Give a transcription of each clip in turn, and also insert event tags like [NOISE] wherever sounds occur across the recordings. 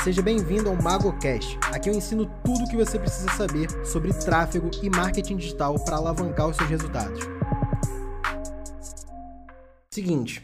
Seja bem-vindo ao MagoCast. Aqui eu ensino tudo o que você precisa saber sobre tráfego e marketing digital para alavancar os seus resultados. Seguinte,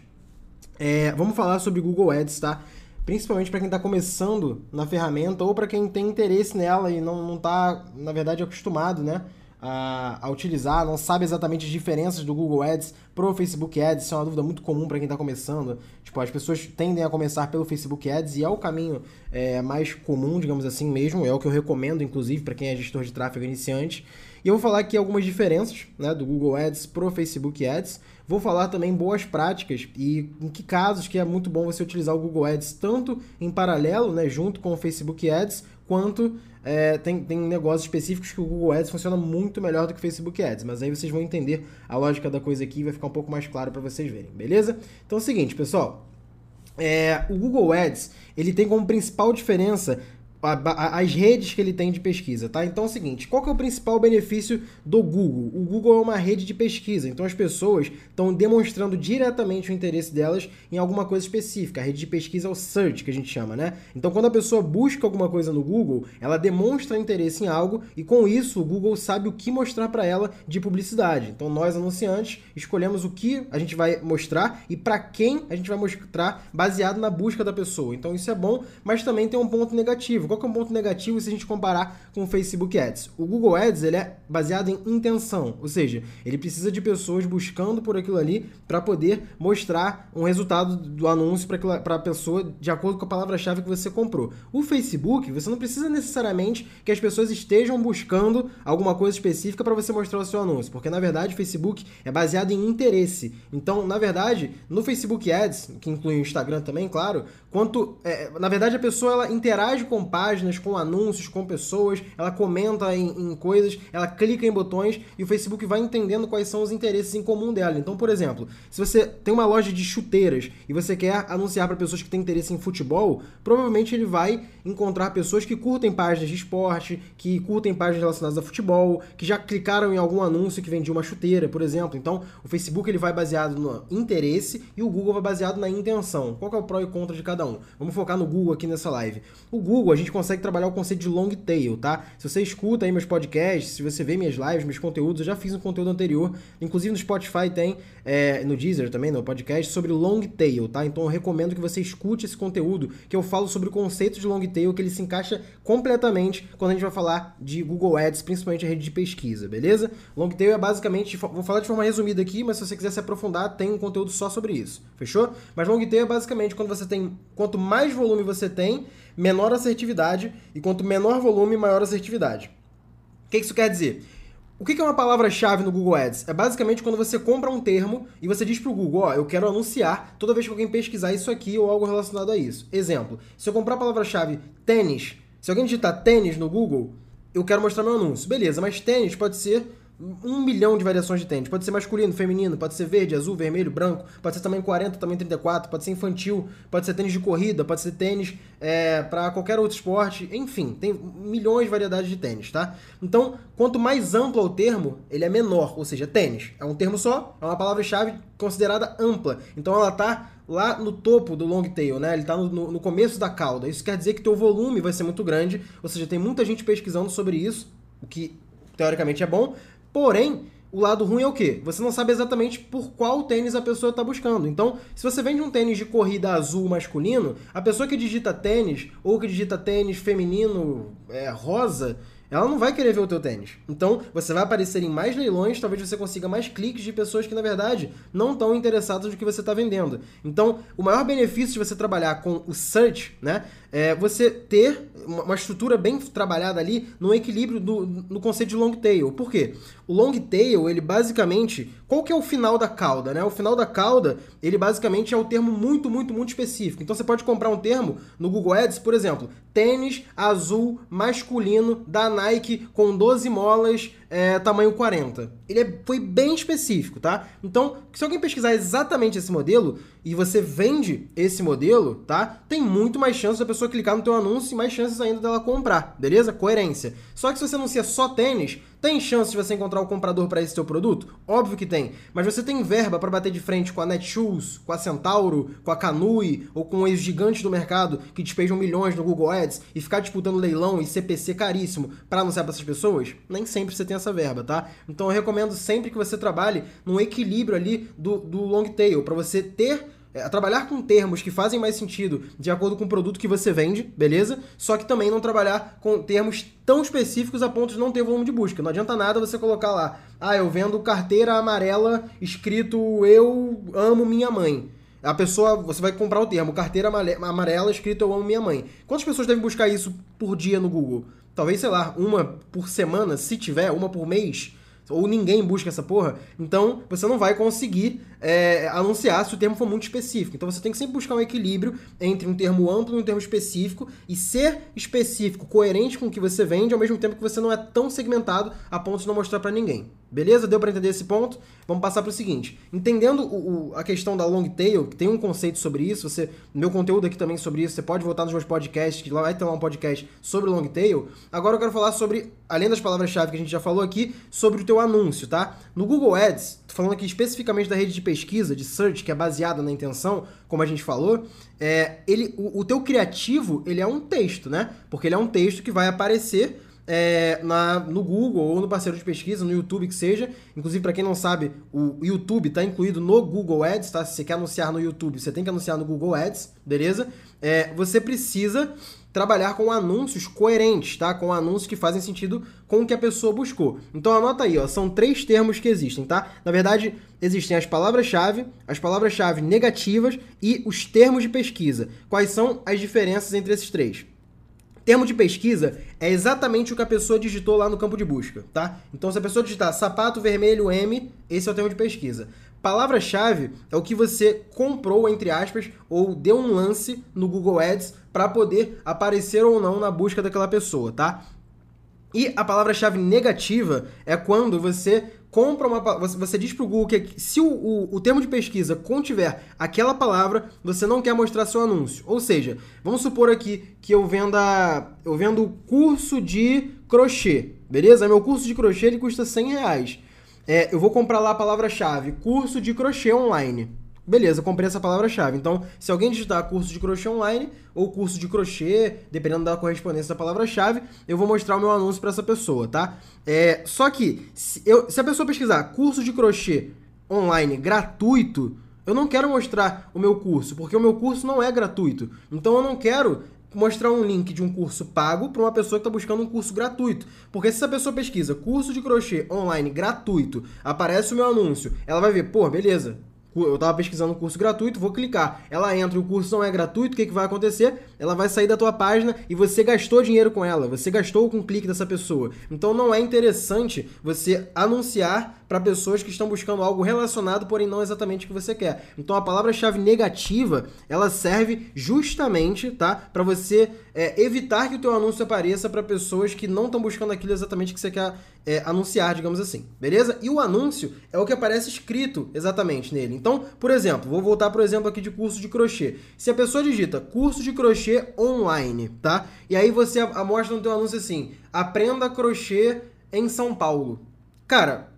é, vamos falar sobre Google Ads, tá? Principalmente para quem está começando na ferramenta ou para quem tem interesse nela e não está, na verdade, acostumado, né? A, a, utilizar, não sabe exatamente as diferenças do Google Ads pro Facebook Ads. Isso é uma dúvida muito comum para quem está começando. Tipo, as pessoas tendem a começar pelo Facebook Ads e é o caminho é, mais comum, digamos assim mesmo. É o que eu recomendo, inclusive, para quem é gestor de tráfego iniciante. E eu vou falar aqui algumas diferenças né, do Google Ads pro Facebook Ads. Vou falar também boas práticas e em que casos que é muito bom você utilizar o Google Ads tanto em paralelo, né, junto com o Facebook Ads, quanto é, tem, tem negócios específicos que o Google Ads funciona muito melhor do que o Facebook Ads, mas aí vocês vão entender a lógica da coisa aqui e vai ficar um pouco mais claro para vocês verem, beleza? Então é o seguinte, pessoal, é, o Google Ads ele tem como principal diferença as redes que ele tem de pesquisa, tá? Então é o seguinte, qual que é o principal benefício do Google? O Google é uma rede de pesquisa, então as pessoas estão demonstrando diretamente o interesse delas em alguma coisa específica. A rede de pesquisa é o search, que a gente chama, né? Então quando a pessoa busca alguma coisa no Google, ela demonstra interesse em algo e com isso o Google sabe o que mostrar para ela de publicidade. Então nós anunciantes escolhemos o que a gente vai mostrar e para quem a gente vai mostrar baseado na busca da pessoa. Então isso é bom, mas também tem um ponto negativo qual que é um ponto negativo se a gente comparar com o Facebook Ads? O Google Ads ele é baseado em intenção, ou seja, ele precisa de pessoas buscando por aquilo ali para poder mostrar um resultado do anúncio para a pessoa de acordo com a palavra-chave que você comprou. O Facebook, você não precisa necessariamente que as pessoas estejam buscando alguma coisa específica para você mostrar o seu anúncio, porque na verdade o Facebook é baseado em interesse. Então, na verdade, no Facebook Ads, que inclui o Instagram também, claro, quanto é, na verdade a pessoa ela interage com páginas, com anúncios, com pessoas, ela comenta em, em, coisas, ela clica em botões e o Facebook vai entendendo quais são os interesses em comum dela. Então, por exemplo, se você tem uma loja de chuteiras e você quer anunciar para pessoas que têm interesse em futebol, provavelmente ele vai encontrar pessoas que curtem páginas de esporte, que curtem páginas relacionadas a futebol, que já clicaram em algum anúncio que vendia uma chuteira, por exemplo. Então, o Facebook ele vai baseado no interesse e o Google vai baseado na intenção. Qual é o pró e contra de cada um? Vamos focar no Google aqui nessa live. O Google, a gente consegue trabalhar o conceito de long tail, tá? Se você escuta aí meus podcasts, se você vê minhas lives, meus conteúdos, eu já fiz um conteúdo anterior, inclusive no Spotify tem, é, no Deezer também, no podcast, sobre long tail, tá? Então eu recomendo que você escute esse conteúdo, que eu falo sobre o conceito de long tail, que ele se encaixa completamente quando a gente vai falar de Google Ads, principalmente a rede de pesquisa, beleza? Long tail é basicamente, vou falar de forma resumida aqui, mas se você quiser se aprofundar, tem um conteúdo só sobre isso, fechou? Mas long tail é basicamente quando você tem, quanto mais volume você tem, menor assertividade, e quanto menor volume, maior assertividade. O que isso quer dizer? O que é uma palavra-chave no Google Ads? É basicamente quando você compra um termo e você diz para o Google, ó, eu quero anunciar toda vez que alguém pesquisar isso aqui ou algo relacionado a isso. Exemplo, se eu comprar a palavra-chave tênis, se alguém digitar tênis no Google, eu quero mostrar meu anúncio. Beleza, mas tênis pode ser um milhão de variações de tênis. Pode ser masculino, feminino, pode ser verde, azul, vermelho, branco, pode ser também 40, também 34, pode ser infantil, pode ser tênis de corrida, pode ser tênis é, para qualquer outro esporte, enfim, tem milhões de variedades de tênis, tá? Então, quanto mais amplo é o termo, ele é menor, ou seja, tênis é um termo só, é uma palavra-chave considerada ampla. Então ela tá lá no topo do long tail, né? Ele está no, no, no, começo da cauda. Isso quer dizer que teu volume vai ser muito grande, ou seja, tem muita gente pesquisando sobre isso, o que teoricamente é bom, Porém, o lado ruim é o quê? Você não sabe exatamente por qual tênis a pessoa está buscando. Então, se você vende um tênis de corrida azul masculino, a pessoa que digita tênis ou que digita tênis feminino é, rosa, ela não vai querer ver o teu tênis. Então, você vai aparecer em mais leilões, talvez você consiga mais cliques de pessoas que, na verdade, não estão interessadas no que você está vendendo. Então, o maior benefício de você trabalhar com o search, né, é você ter uma estrutura bem trabalhada ali no equilíbrio do, no conceito de long tail. Por quê? O long tail, ele basicamente, qual que é o final da cauda, né? O final da cauda, ele basicamente é um termo muito, muito, muito específico. Então você pode comprar um termo no Google Ads, por exemplo, tênis azul masculino da Nike com 12 molas é, tamanho 40. Ele é, foi bem específico, tá? Então, se alguém pesquisar exatamente esse modelo e você vende esse modelo, tá? Tem muito mais chance da pessoa clicar no teu anúncio e mais chances ainda dela comprar, beleza? Coerência. Só que se você anuncia só tênis, Tem chance de você encontrar o comprador para esse seu produto? Óbvio que tem. Mas você tem verba para bater de frente com a Netshoes, com a Centauro, com a Canui ou com os gigantes do mercado que despejam milhões no Google Ads e ficar disputando leilão e CPC caríssimo para anunciar para essas pessoas? Nem sempre você tem essa verba, tá? Então eu recomendo sempre que você trabalhe num equilíbrio ali do, do long tail, para você ter é, trabalhar com termos que fazem mais sentido de acordo com o produto que você vende, beleza? Só que também não trabalhar com termos tão específicos a ponto de não ter volume de busca. Não adianta nada você colocar lá, ah, eu vendo carteira amarela escrito eu amo minha mãe. A pessoa, você vai comprar o termo carteira amarela escrito eu amo minha mãe. Quantas pessoas devem buscar isso por dia no Google? Talvez, sei lá, uma por semana, se tiver, uma por mês ou ninguém busca essa porra, então você não vai conseguir é, anunciar se o termo for muito específico. Então você tem que sempre buscar um equilíbrio entre um termo amplo e um termo específico e ser específico, coerente com o que você vende, ao mesmo tempo que você não é tão segmentado a ponto de não mostrar para ninguém. Beleza? Deu para entender esse ponto? Vamos passar para o seguinte. Entendendo o, o, a questão da long tail, que tem um conceito sobre isso, você, meu conteúdo aqui também sobre isso, você pode voltar nos meus podcasts, que lá vai ter lá um podcast sobre long tail. Agora eu quero falar sobre, além das palavras-chave que a gente já falou aqui, sobre o teu anúncio, tá? No Google Ads, falando aqui especificamente da rede de pesquisa, de search, que é baseada na intenção, como a gente falou, é, ele, o, o teu criativo, ele é um texto, né? Porque ele é um texto que vai aparecer é, na, no Google ou no parceiro de pesquisa, no YouTube que seja. Inclusive, para quem não sabe, o YouTube está incluído no Google Ads, tá? Se você quer anunciar no YouTube, você tem que anunciar no Google Ads, beleza? É, você precisa trabalhar com anúncios coerentes, tá? Com anúncios que fazem sentido com o que a pessoa buscou. Então anota aí, ó, são três termos que existem, tá? Na verdade, existem as palavras-chave, as palavras-chave negativas e os termos de pesquisa. Quais são as diferenças entre esses três? Termo de pesquisa é exatamente o que a pessoa digitou lá no campo de busca, tá? Então, se a pessoa digitar sapato vermelho M, esse é o termo de pesquisa. Palavra-chave é o que você comprou, entre aspas, ou deu um lance no Google Ads para poder aparecer ou não na busca daquela pessoa, tá? E a palavra-chave negativa é quando você compra uma você, você diz para o Google que se o, o, o, termo de pesquisa contiver aquela palavra, você não quer mostrar seu anúncio. Ou seja, vamos supor aqui que eu venda eu vendo curso de crochê, beleza? Meu curso de crochê ele custa 100 reais. É, eu vou comprar lá a palavra-chave curso de crochê online. Beleza, comprei essa palavra-chave. Então, se alguém digitar curso de crochê online ou curso de crochê, dependendo da correspondência da palavra-chave, eu vou mostrar o meu anúncio para essa pessoa, tá? É, só que, se, eu, se a pessoa pesquisar curso de crochê online gratuito, eu não quero mostrar o meu curso, porque o meu curso não é gratuito. Então, eu não quero mostrar um link de um curso pago para uma pessoa que está buscando um curso gratuito. Porque se essa pessoa pesquisa curso de crochê online gratuito, aparece o meu anúncio, ela vai ver, pô, beleza, eu estava pesquisando um curso gratuito, vou clicar. Ela entra, o curso não é gratuito, o que, que vai acontecer? Ela vai sair da tua página e você gastou dinheiro com ela, você gastou com o clique dessa pessoa. Então não é interessante você anunciar para pessoas que estão buscando algo relacionado, porém não exatamente o que você quer. Então a palavra-chave negativa, ela serve justamente, tá, para você é, evitar que o teu anúncio apareça para pessoas que não estão buscando aquilo exatamente que você quer é, anunciar, digamos assim, beleza? E o anúncio é o que aparece escrito exatamente nele. Então, por exemplo, vou voltar para o exemplo aqui de curso de crochê. Se a pessoa digita curso de crochê online, tá? E aí você mostra no teu anúncio assim, aprenda crochê em São Paulo. Cara,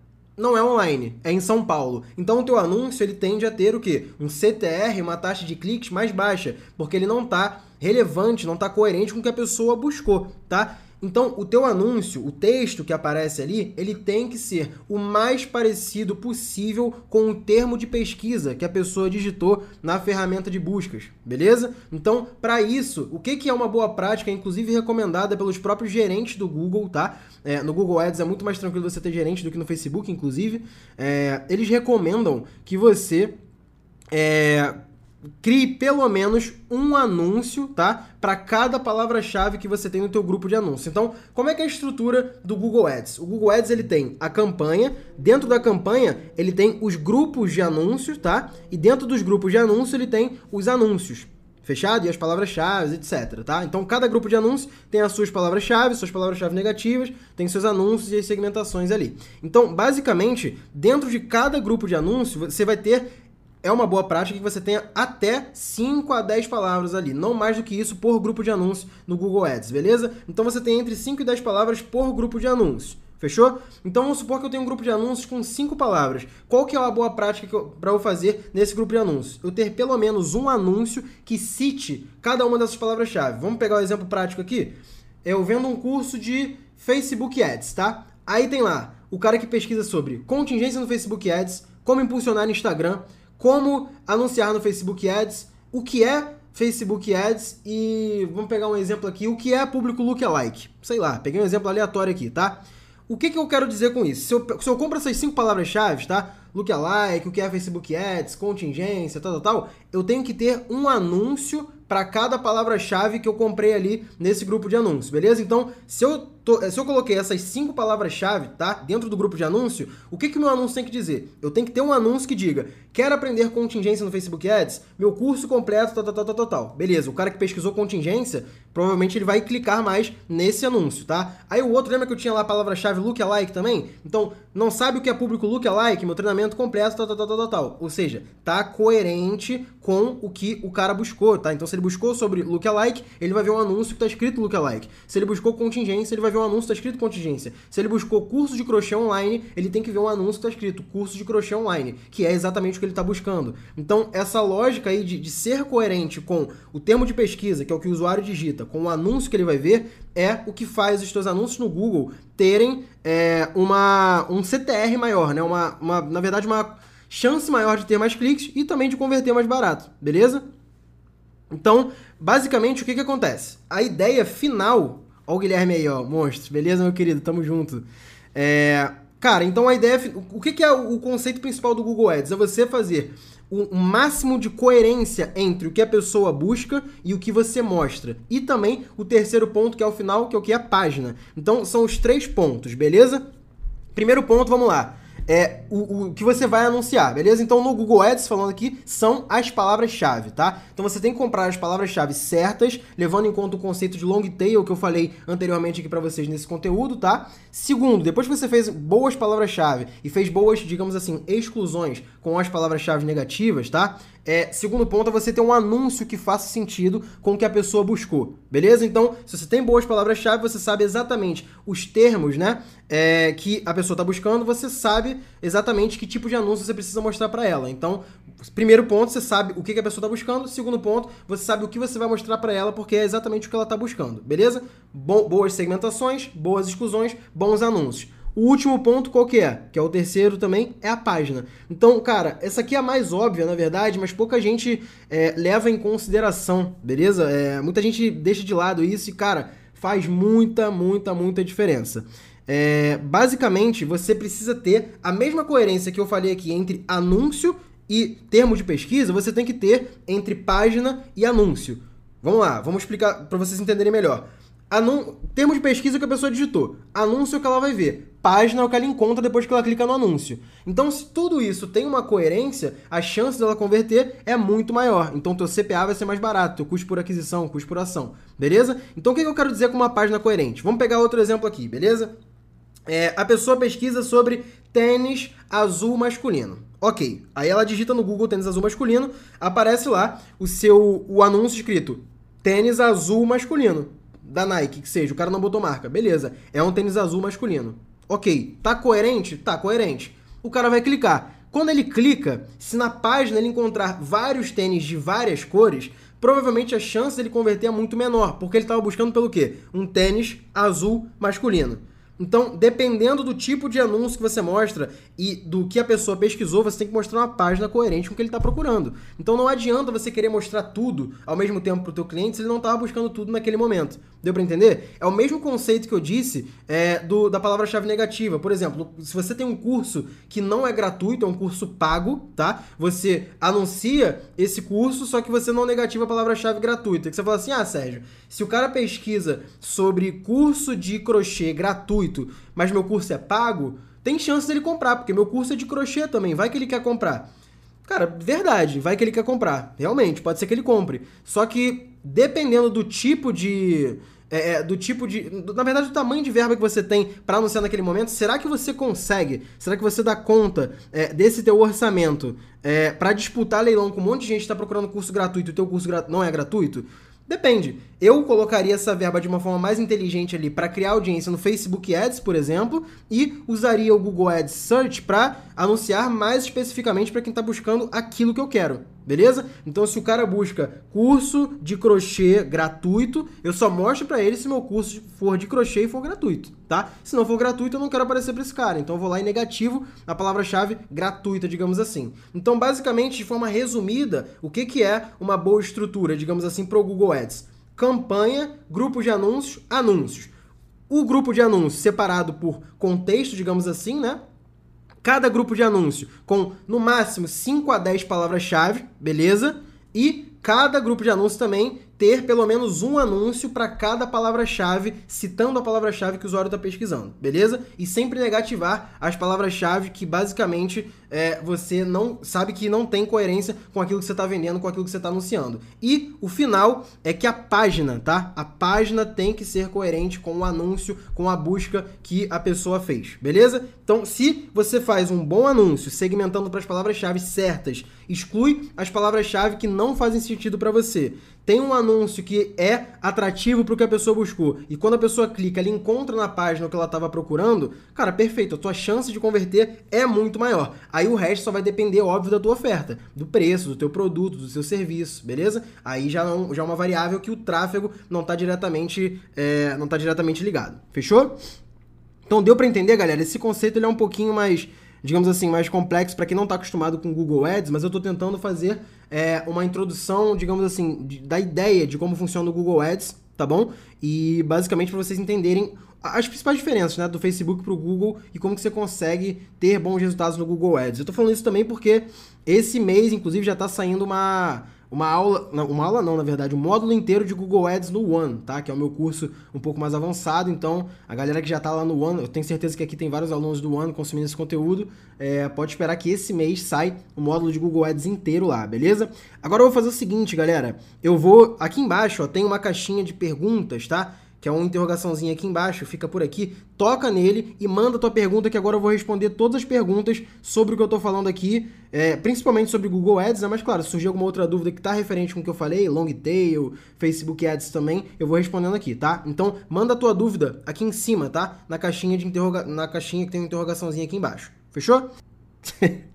não é online, é em São Paulo. Então o teu anúncio ele tende a ter o quê? Um CTR, uma taxa de cliques mais baixa, porque ele não está relevante, não está coerente com o que a pessoa buscou, tá? Então, o teu anúncio, o texto que aparece ali, ele tem que ser o mais parecido possível com o termo de pesquisa que a pessoa digitou na ferramenta de buscas, beleza? Então, para isso, o que, que é uma boa prática, inclusive recomendada pelos próprios gerentes do Google, tá? É, no Google Ads é muito mais tranquilo você ter gerente do que no Facebook, inclusive. É, eles recomendam que você é, crie pelo menos um anúncio, tá? Para cada palavra-chave que você tem no teu grupo de anúncios. Então, como é que é a estrutura do Google Ads? O Google Ads ele tem a campanha, dentro da campanha ele tem os grupos de anúncios, tá? E dentro dos grupos de anúncios ele tem os anúncios. Fechado? E as palavras-chave, etc, tá? Então, cada grupo de anúncios tem as suas palavras-chave, suas palavras-chave negativas, tem seus anúncios e as segmentações ali. Então, basicamente, dentro de cada grupo de anúncio, você vai ter é uma boa prática que você tenha até 5 a 10 palavras ali, não mais do que isso por grupo de anúncio no Google Ads, beleza? Então você tem entre 5 e 10 palavras por grupo de anúncio. Fechou? Então vamos supor que eu tenho um grupo de anúncios com cinco palavras. Qual que é uma boa prática para eu fazer nesse grupo de anúncios? Eu ter pelo menos um anúncio que cite cada uma dessas palavras-chave. Vamos pegar um exemplo prático aqui? Eu vendo um curso de Facebook Ads, tá? Aí tem lá o cara que pesquisa sobre contingência no Facebook Ads, como impulsionar no Instagram, como anunciar no Facebook Ads, o que é Facebook Ads e vamos pegar um exemplo aqui, o que é público lookalike. Sei lá, peguei um exemplo aleatório aqui, tá? O que, que eu quero dizer com isso? Se eu, se eu compro essas cinco palavras-chave, tá? Lookalike, o que é Facebook Ads, contingência, tal, tal, tal, eu tenho que ter um anúncio para cada palavra-chave que eu comprei ali nesse grupo de anúncios, beleza? Então, se eu, se eu coloquei essas cinco palavras-chave, tá? Dentro do grupo de anúncio, o que que meu anúncio tem que dizer? Eu tenho que ter um anúncio que diga, quer aprender contingência no Facebook Ads? Meu curso completo, tal, tal, tal, tal, tal. Beleza, o cara que pesquisou contingência, provavelmente ele vai clicar mais nesse anúncio, tá? Aí o outro, lembra que eu tinha lá a palavra-chave lookalike também? Então, não sabe o que é público lookalike? Meu treinamento completo, tal, tal, tal, tal, tal. Ou seja, tá coerente com o que o cara buscou, tá? Então, se ele buscou sobre lookalike, ele vai ver um anúncio que está escrito lookalike. Se ele buscou contingência, ele vai ver um anúncio que está escrito contingência. Se ele buscou curso de crochê online, ele tem que ver um anúncio que está escrito curso de crochê online, que é exatamente o que ele está buscando. Então, essa lógica aí de, de ser coerente com o termo de pesquisa, que é o que o usuário digita, com o anúncio que ele vai ver, é o que faz os seus anúncios no Google terem é, uma, um CTR maior, né? Uma, uma, na verdade, uma chance maior de ter mais cliques e também de converter mais barato, beleza? Então, basicamente, o que, que acontece? A ideia final. Ó, o Guilherme aí, ó, monstro, beleza, meu querido? Tamo junto. É, cara, então a ideia. O que, que é o conceito principal do Google Ads? É você fazer o máximo de coerência entre o que a pessoa busca e o que você mostra. E também o terceiro ponto, que é o final, que é o que é a página. Então, são os três pontos, beleza? Primeiro ponto, vamos lá é o, o que você vai anunciar, beleza? Então no Google Ads, falando aqui, são as palavras-chave, tá? Então você tem que comprar as palavras-chave certas, levando em conta o conceito de long tail que eu falei anteriormente aqui para vocês nesse conteúdo, tá? Segundo, depois que você fez boas palavras-chave e fez boas, digamos assim, exclusões com as palavras-chave negativas, tá? É, segundo ponto é você ter um anúncio que faça sentido com o que a pessoa buscou, beleza? Então, se você tem boas palavras-chave, você sabe exatamente os termos, né, é, que a pessoa está buscando, você sabe exatamente que tipo de anúncio você precisa mostrar para ela. Então, primeiro ponto, você sabe o que, que a pessoa está buscando. Segundo ponto, você sabe o que você vai mostrar para ela, porque é exatamente o que ela está buscando, beleza? Bo boas segmentações, boas exclusões, bons anúncios. O último ponto qual que é? Que é o terceiro também, é a página. Então, cara, essa aqui é a mais óbvia, na verdade, mas pouca gente é, leva em consideração, beleza? É, muita gente deixa de lado isso e, cara, faz muita, muita, muita diferença. É, basicamente, você precisa ter a mesma coerência que eu falei aqui entre anúncio e termo de pesquisa, você tem que ter entre página e anúncio. Vamos lá, vamos explicar para vocês entenderem melhor. Anun... Termo de pesquisa que a pessoa digitou. Anúncio que ela vai ver. Página é que ela encontra depois que ela clica no anúncio. Então, se tudo isso tem uma coerência, a chance dela converter é muito maior. Então, teu CPA vai ser mais barato, teu custo por aquisição, custo por ação. Beleza? Então, o que eu quero dizer com uma página coerente? Vamos pegar outro exemplo aqui, beleza? É, a pessoa pesquisa sobre tênis azul masculino. Ok, aí ela digita no Google tênis azul masculino, aparece lá o seu o anúncio escrito tênis azul masculino da Nike, que seja, o cara não botou marca, beleza, é um tênis azul masculino. Ok, tá coerente? Tá coerente. O cara vai clicar. Quando ele clica, se na página ele encontrar vários tênis de várias cores, provavelmente a chance dele converter é muito menor, porque ele estava buscando pelo quê? Um tênis azul masculino. Então, dependendo do tipo de anúncio que você mostra e do que a pessoa pesquisou, você tem que mostrar uma página coerente com o que ele está procurando. Então, não adianta você querer mostrar tudo ao mesmo tempo para o teu cliente se ele não estava buscando tudo naquele momento. Deu para entender? É o mesmo conceito que eu disse é, do, da palavra-chave negativa. Por exemplo, se você tem um curso que não é gratuito, é um curso pago, tá? Você anuncia esse curso, só que você não negativa a palavra-chave gratuita. Que você fala assim, ah, Sérgio, se o cara pesquisa sobre curso de crochê gratuito, gratuito, mas meu curso é pago, tem chance dele comprar, porque meu curso é de crochê também, vai que ele quer comprar. Cara, verdade, vai que ele quer comprar. Realmente, pode ser que ele compre. Só que, dependendo do tipo de. É, é do tipo de. Na verdade, do tamanho de verba que você tem para anunciar naquele momento, será que você consegue? Será que você dá conta é, desse teu orçamento é, para disputar leilão com um monte de gente que está procurando curso gratuito e o teu curso não é gratuito? Depende. Eu colocaria essa verba de uma forma mais inteligente ali para criar audiência no Facebook Ads, por exemplo, e usaria o Google Ads Search para anunciar mais especificamente para quem está buscando aquilo que eu quero. Beleza? Então, se o cara busca curso de crochê gratuito, eu só mostro para ele se meu curso for de crochê e for gratuito, tá? Se não for gratuito, eu não quero aparecer para esse cara. Então, eu vou lá em negativo a palavra-chave gratuita, digamos assim. Então, basicamente, de forma resumida, o que, que é uma boa estrutura, digamos assim, para o Google Ads? Campanha, grupo de anúncios, anúncios. O grupo de anúncios separado por contexto, digamos assim, né? Cada grupo de anúncio com no máximo 5 a 10 palavras-chave, beleza? E cada grupo de anúncio também ter pelo menos um anúncio para cada palavra-chave, citando a palavra-chave que o usuário está pesquisando, beleza? E sempre negativar as palavras-chave que basicamente é, você não sabe que não tem coerência com aquilo que você está vendendo, com aquilo que você está anunciando. E o final é que a página, tá? A página tem que ser coerente com o anúncio, com a busca que a pessoa fez, beleza? Então, se você faz um bom anúncio segmentando para as palavras-chave certas, exclui as palavras-chave que não fazem sentido para você tem um anúncio que é atrativo para o que a pessoa buscou, e quando a pessoa clica, ele encontra na página o que ela estava procurando, cara, perfeito, a tua chance de converter é muito maior. Aí o resto só vai depender, óbvio, da tua oferta, do preço, do teu produto, do seu serviço, beleza? Aí já, não, já é uma variável que o tráfego não está diretamente, é, não tá diretamente ligado. Fechou? Então deu para entender, galera? Esse conceito ele é um pouquinho mais digamos assim, mais complexo para quem não está acostumado com Google Ads, mas eu estou tentando fazer é, uma introdução, digamos assim, de, da ideia de como funciona o Google Ads, tá bom? E basicamente para vocês entenderem as principais diferenças né, do Facebook para o Google e como que você consegue ter bons resultados no Google Ads. Eu estou falando isso também porque esse mês, inclusive, já está saindo uma uma aula, uma aula não, na verdade, um módulo inteiro de Google Ads no One, tá? Que é o meu curso um pouco mais avançado, então a galera que já tá lá no One, eu tenho certeza que aqui tem vários alunos do One consumindo esse conteúdo, é, pode esperar que esse mês sai o módulo de Google Ads inteiro lá, beleza? Agora eu vou fazer o seguinte, galera, eu vou, aqui embaixo, ó, tem uma caixinha de perguntas, tá? Que é uma interrogaçãozinha aqui embaixo, fica por aqui, toca nele e manda tua pergunta que agora eu vou responder todas as perguntas sobre o que eu tô falando aqui, é, principalmente sobre Google Ads, né? Mas claro, se surgir alguma outra dúvida que tá referente com o que eu falei, long tail, Facebook Ads também, eu vou respondendo aqui, tá? Então, manda a tua dúvida aqui em cima, tá? Na caixinha de interroga na caixinha que tem uma interrogaçãozinha aqui embaixo. Fechou? [LAUGHS]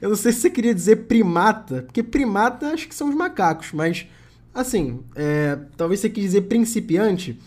eu não sei se você queria dizer primata, porque primata acho que são os macacos, mas Assim, é, talvez você quis dizer principiante.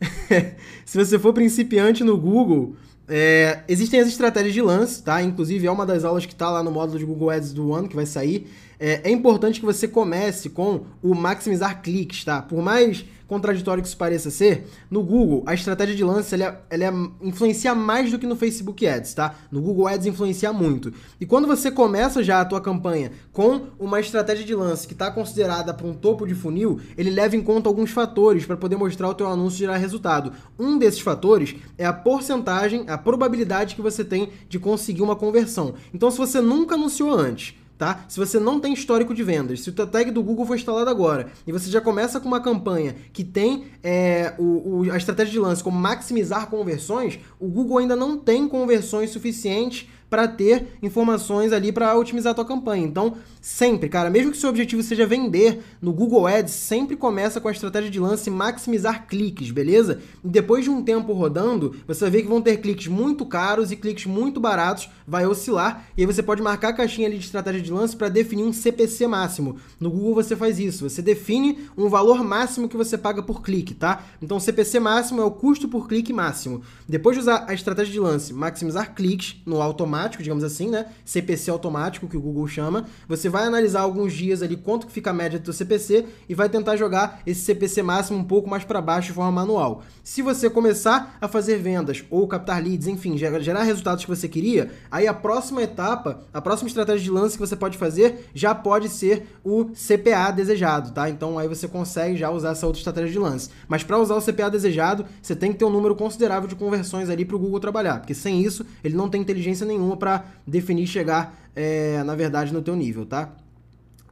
[LAUGHS] Se você for principiante no Google, é, existem as estratégias de lance, tá? Inclusive é uma das aulas que está lá no módulo de Google Ads do ano que vai sair. É, é importante que você comece com o maximizar cliques, tá? Por mais contraditório que isso pareça ser, no Google, a estratégia de lance ela, ela é, influencia mais do que no Facebook Ads, tá? No Google Ads influencia muito. E quando você começa já a tua campanha com uma estratégia de lance que está considerada para um topo de funil, ele leva em conta alguns fatores para poder mostrar o teu anúncio gerar resultado. Um desses fatores é a porcentagem, a probabilidade que você tem de conseguir uma conversão. Então, se você nunca anunciou antes, tá? Se você não tem histórico de vendas, se o tag do Google foi instalado agora e você já começa com uma campanha que tem é, o, o, a estratégia de lance como maximizar conversões, o Google ainda não tem conversões suficientes para ter informações ali para otimizar a tua campanha. Então, sempre, cara, mesmo que seu objetivo seja vender no Google Ads, sempre começa com a estratégia de lance maximizar cliques, beleza? E depois de um tempo rodando, você vai ver que vão ter cliques muito caros e cliques muito baratos, vai oscilar, e aí você pode marcar a caixinha ali de estratégia de lance para definir um CPC máximo. No Google você faz isso, você define um valor máximo que você paga por clique, tá? Então, CPC máximo é o custo por clique máximo. Depois de usar a estratégia de lance maximizar cliques no automático, automático, digamos assim, né? CPC automático, que o Google chama. Você vai analisar alguns dias ali quanto que fica a média do seu CPC e vai tentar jogar esse CPC máximo um pouco mais para baixo de forma manual. Se você começar a fazer vendas ou captar leads, enfim, gerar resultados que você queria, aí a próxima etapa, a próxima estratégia de lance que você pode fazer já pode ser o CPA desejado, tá? Então aí você consegue já usar essa outra estratégia de lance. Mas para usar o CPA desejado, você tem que ter um número considerável de conversões ali para o Google trabalhar, porque sem isso ele não tem inteligência nenhuma para definir chegar, é, na verdade, no teu nível, tá?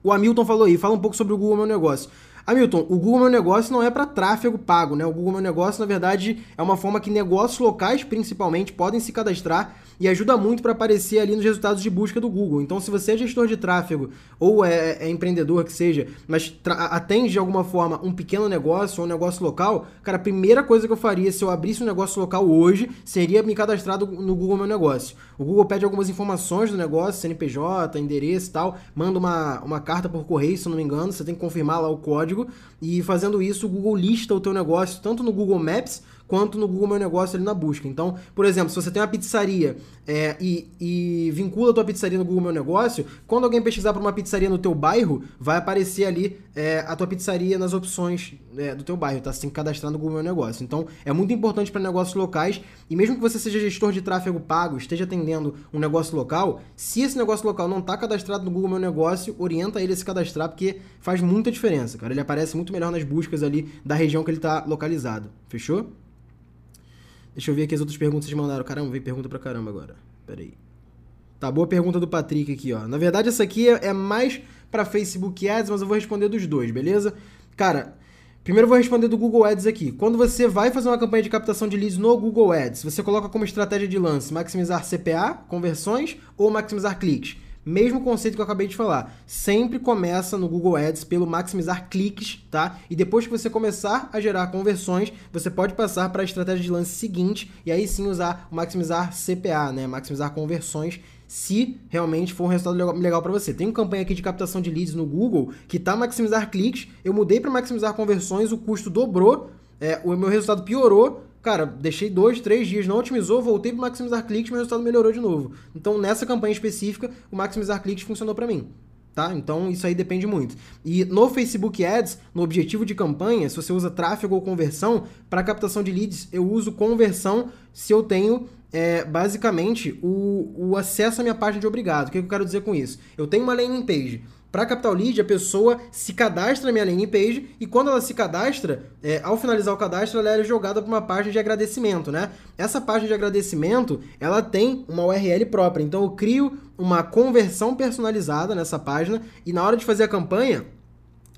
O Hamilton falou aí, fala um pouco sobre o Google Meu Negócio. Hamilton, o Google Meu Negócio não é para tráfego pago, né? O Google Meu Negócio, na verdade, é uma forma que negócios locais, principalmente, podem se cadastrar e ajuda muito para aparecer ali nos resultados de busca do Google. Então, se você é gestor de tráfego ou é, é empreendedor que seja, mas atende de alguma forma um pequeno negócio ou um negócio local, cara, a primeira coisa que eu faria se eu abrisse um negócio local hoje seria me cadastrar no Google Meu Negócio. O Google pede algumas informações do negócio, CNPJ, endereço e tal, manda uma, uma carta por correio, se não me engano, você tem que confirmar lá o código e fazendo isso o Google lista o teu negócio tanto no Google Maps quanto no Google Meu Negócio ali na busca. Então, por exemplo, se você tem uma pizzaria é, e, e, vincula a tua pizzaria no Google Meu Negócio, quando alguém pesquisar por uma pizzaria no teu bairro, vai aparecer ali é, a tua pizzaria nas opções é, do teu bairro, tá? Você tem que cadastrar no Google Meu Negócio. Então, é muito importante para negócios locais e mesmo que você seja gestor de tráfego pago, esteja atendendo um negócio local, se esse negócio local não está cadastrado no Google Meu Negócio, orienta ele a se cadastrar porque faz muita diferença, cara. Ele aparece muito melhor nas buscas ali da região que ele está localizado. Fechou? Deixa eu ver aqui as outras perguntas que vocês mandaram. Caramba, veio pergunta pra caramba agora. Pera aí. Tá, boa pergunta do Patrick aqui, ó. Na verdade, essa aqui é, é mais para Facebook Ads, mas eu vou responder dos dois, beleza? Cara, primeiro eu vou responder do Google Ads aqui. Quando você vai fazer uma campanha de captação de leads no Google Ads, você coloca como estratégia de lance maximizar CPA, conversões ou maximizar cliques? Mesmo conceito que eu acabei de falar. Sempre começa no Google Ads pelo maximizar cliques, tá? E depois que você começar a gerar conversões, você pode passar para a estratégia de lance seguinte e aí sim usar o maximizar CPA, né? Maximizar conversões se realmente for um resultado legal para você. Tem uma campanha aqui de captação de leads no Google que tá maximizar cliques, eu mudei para maximizar conversões, o custo dobrou, é, o meu resultado piorou, Cara, deixei dois, três dias, não otimizou, voltei para maximizar cliques, meu resultado melhorou de novo. Então, nessa campanha específica, o maximizar cliques funcionou para mim. Tá? Então, isso aí depende muito. E no Facebook Ads, no objetivo de campanha, se você usa tráfego ou conversão, para captação de leads, eu uso conversão se eu tenho é, basicamente o, o acesso à minha página de obrigado. O que eu quero dizer com isso? Eu tenho uma landing page para Capital Lead, a pessoa se cadastra na minha landing page e quando ela se cadastra, é, ao finalizar o cadastro, ela é jogada para uma página de agradecimento, né? Essa página de agradecimento, ela tem uma URL própria. Então eu crio uma conversão personalizada nessa página e na hora de fazer a campanha,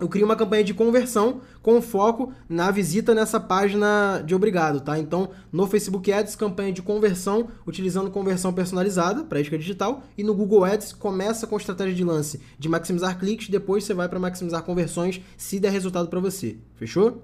eu crio uma campanha de conversão com foco na visita nessa página de obrigado, tá? Então, no Facebook Ads, campanha de conversão, utilizando conversão personalizada para isca digital, e no Google Ads começa com estratégia de lance de maximizar cliques, depois você vai para maximizar conversões, se der resultado para você. Fechou?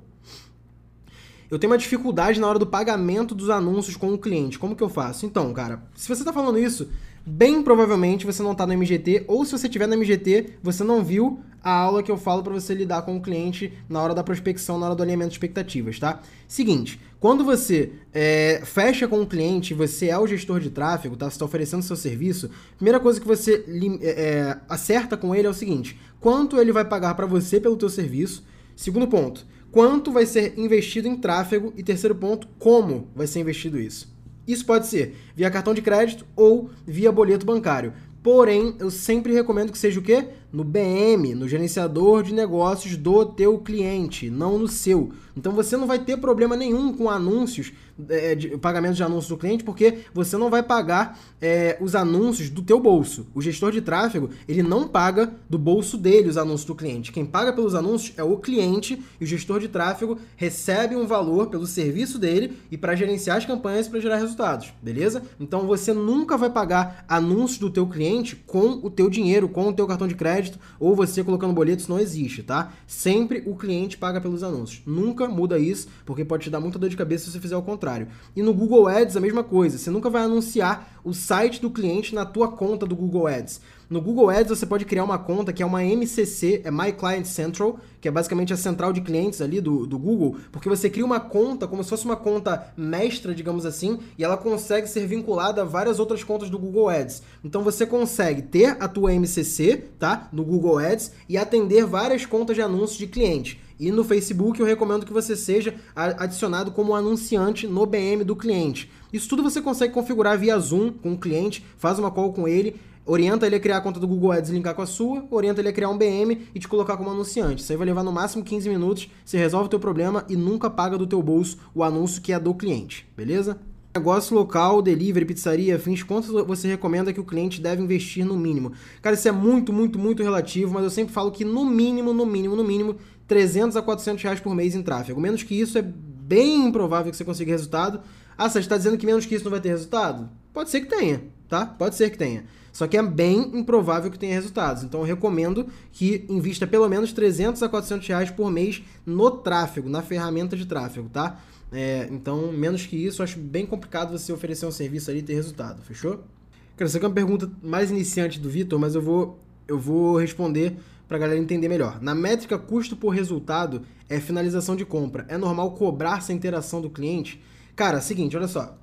Eu tenho uma dificuldade na hora do pagamento dos anúncios com o cliente. Como que eu faço? Então, cara, se você está falando isso, bem provavelmente você não está no MGT, ou se você estiver no MGT, você não viu a aula que eu falo para você lidar com o cliente na hora da prospecção, na hora do alinhamento de expectativas, tá? Seguinte, quando você é, fecha com o cliente, você é o gestor de tráfego, tá? Você está oferecendo seu serviço, primeira coisa que você é, é, acerta com ele é o seguinte, quanto ele vai pagar para você pelo teu serviço? Segundo ponto, quanto vai ser investido em tráfego? E terceiro ponto, como vai ser investido isso? Isso pode ser via cartão de crédito ou via boleto bancário. Porém, eu sempre recomendo que seja o quê? No BM, no gerenciador de negócios do teu cliente, não no seu. Então você não vai ter problema nenhum com anúncios, é, de, pagamento de anúncios do cliente, porque você não vai pagar é, os anúncios do teu bolso. O gestor de tráfego, ele não paga do bolso dele os anúncios do cliente. Quem paga pelos anúncios é o cliente e o gestor de tráfego recebe um valor pelo serviço dele e para gerenciar as campanhas para gerar resultados, beleza? Então você nunca vai pagar anúncios do teu cliente com o teu dinheiro, com o teu cartão de crédito ou você colocando boletos, não existe, tá? Sempre o cliente paga pelos anúncios. Nunca muda isso, porque pode te dar muita dor de cabeça se você fizer o contrário. E no Google Ads a mesma coisa, você nunca vai anunciar o site do cliente na tua conta do Google Ads. No Google Ads você pode criar uma conta que é uma MCC, é My Client Central, que é basicamente a central de clientes ali do, do Google, porque você cria uma conta como se fosse uma conta mestra, digamos assim, e ela consegue ser vinculada a várias outras contas do Google Ads. Então você consegue ter a tua MCC, tá, no Google Ads e atender várias contas de anúncios de clientes. E no Facebook eu recomendo que você seja adicionado como anunciante no BM do cliente. Isso tudo você consegue configurar via Zoom com o cliente, faz uma call com ele orienta ele a criar a conta do Google Ads e linkar com a sua, orienta ele a criar um BM e te colocar como anunciante. Isso aí vai levar no máximo 15 minutos, você resolve o teu problema e nunca paga do teu bolso o anúncio que é do cliente, beleza? Negócio local, delivery, pizzaria, fins, quanto você recomenda que o cliente deve investir no mínimo? Cara, isso é muito, muito, muito relativo, mas eu sempre falo que no mínimo, no mínimo, no mínimo, 300 a 400 reais por mês em tráfego. Menos que isso é bem improvável que você consiga resultado. Ah, você está dizendo que menos que isso não vai ter resultado? Pode ser que tenha, tá? Pode ser que tenha. Só que é bem improvável que tenha resultados. Então eu recomendo que invista pelo menos 300 a 400 reais por mês no tráfego, na ferramenta de tráfego, tá? É, então, menos que isso, acho bem complicado você oferecer um serviço ali e ter resultado, fechou? Cara, essa aqui é uma pergunta mais iniciante do Vitor, mas eu vou, eu vou responder para a galera entender melhor. Na métrica custo por resultado é finalização de compra. É normal cobrar essa interação do cliente? Cara, seguinte, olha só.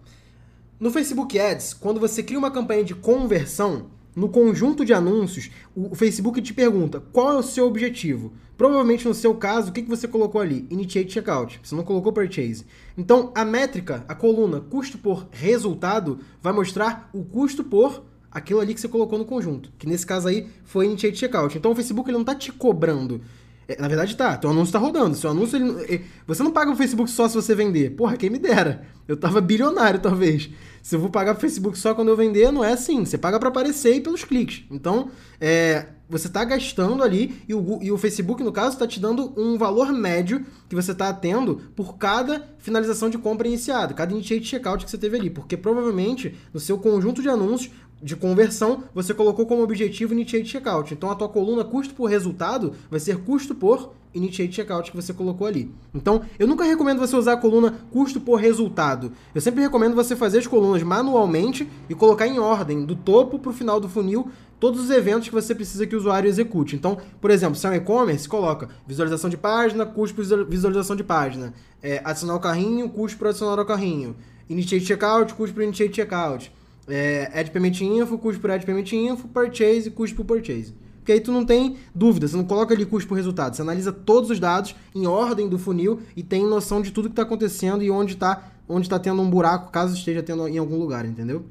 No Facebook Ads, quando você cria uma campanha de conversão, no conjunto de anúncios, o Facebook te pergunta qual é o seu objetivo. Provavelmente no seu caso, o que, você colocou ali? Initiate Checkout. Você não colocou Purchase. Então, a métrica, a coluna custo por resultado, vai mostrar o custo por aquilo ali que você colocou no conjunto. Que nesse caso aí foi Initiate Checkout. Então, o Facebook ele não está te cobrando. É, na verdade tá, teu anúncio tá rodando. Seu anúncio, ele, você não paga o Facebook só se você vender. Porra, quem me dera. Eu tava bilionário, talvez. Se eu vou pagar pro Facebook só quando eu vender, não é assim. Você paga para aparecer e pelos cliques. Então, é, você está gastando ali e o, e o Facebook, no caso, está te dando um valor médio que você está tendo por cada finalização de compra iniciada, cada initiate checkout que você teve ali. Porque provavelmente no seu conjunto de anúncios de conversão, você colocou como objetivo initiate checkout. Então a tua coluna custo por resultado vai ser custo por initiate checkout que você colocou ali. Então, eu nunca recomendo você usar a coluna custo por resultado. Eu sempre recomendo você fazer as colunas manualmente e colocar em ordem, do topo para o final do funil, todos os eventos que você precisa que o usuário execute. Então, por exemplo, se é um e-commerce, coloca visualização de página, custo por visualização de página, é, adicionar o carrinho, custo por adicionar o carrinho, initiate checkout, custo por initiate checkout, é, add payment info, custo por add payment info, purchase, custo por purchase. Porque aí tu não tem dúvida, você não coloca ali custo por resultado, você analisa todos os dados em ordem do funil e tem noção de tudo que está acontecendo e onde está onde tá tendo um buraco, caso esteja tendo em algum lugar, entendeu?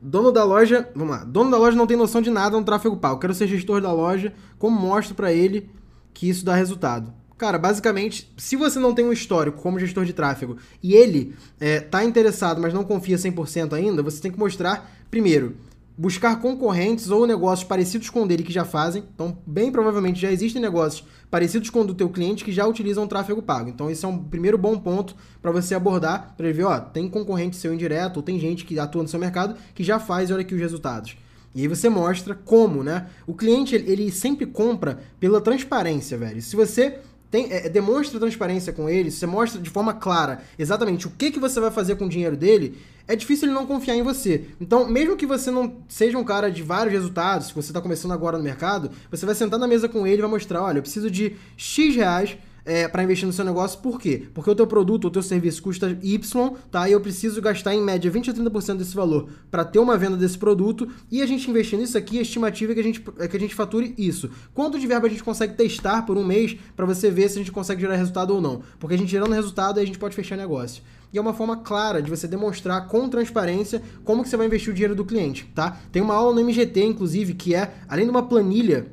Dono da loja, vamos lá, dono da loja não tem noção de nada no tráfego pago. Quero ser gestor da loja, como mostro para ele que isso dá resultado? Cara, basicamente, se você não tem um histórico como gestor de tráfego e ele é, tá interessado, mas não confia 100% ainda, você tem que mostrar, primeiro, buscar concorrentes ou negócios parecidos com o dele que já fazem. Então, bem provavelmente já existem negócios parecidos com o do teu cliente que já utilizam tráfego pago. Então, esse é um primeiro bom ponto para você abordar, para ele ver, ó, tem concorrente seu indireto, ou tem gente que atua no seu mercado que já faz, olha aqui os resultados. E aí você mostra como, né? O cliente, ele sempre compra pela transparência, velho. Se você tem, é, demonstra transparência com ele, você mostra de forma clara exatamente o que, que você vai fazer com o dinheiro dele, é difícil ele não confiar em você. Então, mesmo que você não seja um cara de vários resultados, se você está começando agora no mercado, você vai sentar na mesa com ele e vai mostrar, olha, eu preciso de X reais é, para investir no seu negócio, por quê? Porque o teu produto, o teu serviço custa Y, tá? E eu preciso gastar em média 20 a 30% desse valor para ter uma venda desse produto e a gente investir nisso aqui, a estimativa é que a gente, é que a gente fature isso. Quanto de verba a gente consegue testar por um mês para você ver se a gente consegue gerar resultado ou não? Porque a gente gerando resultado, a gente pode fechar negócio. E é uma forma clara de você demonstrar com transparência como que você vai investir o dinheiro do cliente, tá? Tem uma aula no MGT, inclusive, que é, além de uma planilha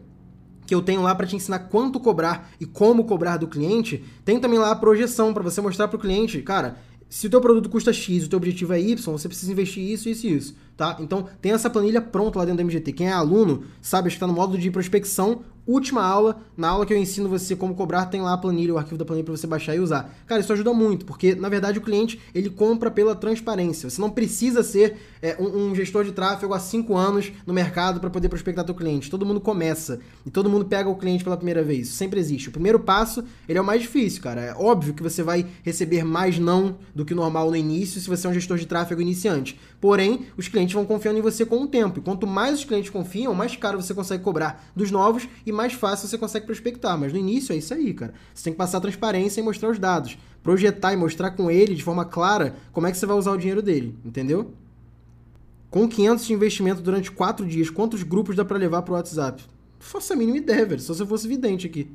que eu tenho lá para te ensinar quanto cobrar e como cobrar do cliente, tem também lá a projeção para você mostrar para o cliente, cara, se o teu produto custa X, o teu objetivo é Y, você precisa investir isso, isso e isso, tá? Então, tem essa planilha pronta lá dentro do MGT. Quem é aluno sabe, acho que está no módulo de prospecção última aula, na aula que eu ensino você como cobrar, tem lá a planilha, o arquivo da planilha para você baixar e usar. Cara, isso ajuda muito, porque na verdade o cliente ele compra pela transparência. Você não precisa ser é, um, um, gestor de tráfego há cinco anos no mercado para poder prospectar teu cliente. Todo mundo começa e todo mundo pega o cliente pela primeira vez. Isso sempre existe. O primeiro passo ele é o mais difícil, cara. É óbvio que você vai receber mais não do que normal no início se você é um gestor de tráfego iniciante. Porém, os clientes vão confiando em você com o tempo. E quanto mais os clientes confiam, mais caro você consegue cobrar dos novos e mais fácil você consegue prospectar. Mas no início é isso aí, cara. Você tem que passar transparência e mostrar os dados. Projetar e mostrar com ele de forma clara como é que você vai usar o dinheiro dele, entendeu? Com 500 de investimento durante 4 dias, quantos grupos dá para levar pro WhatsApp? Faço a mínima ideia, velho. Só se eu fosse vidente aqui.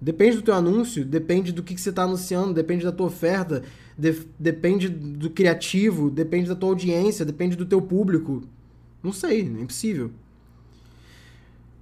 Depende do teu anúncio, depende do que, que você está anunciando, depende da tua oferta, de, depende do criativo, depende da tua audiência, depende do teu público. Não sei, é impossível.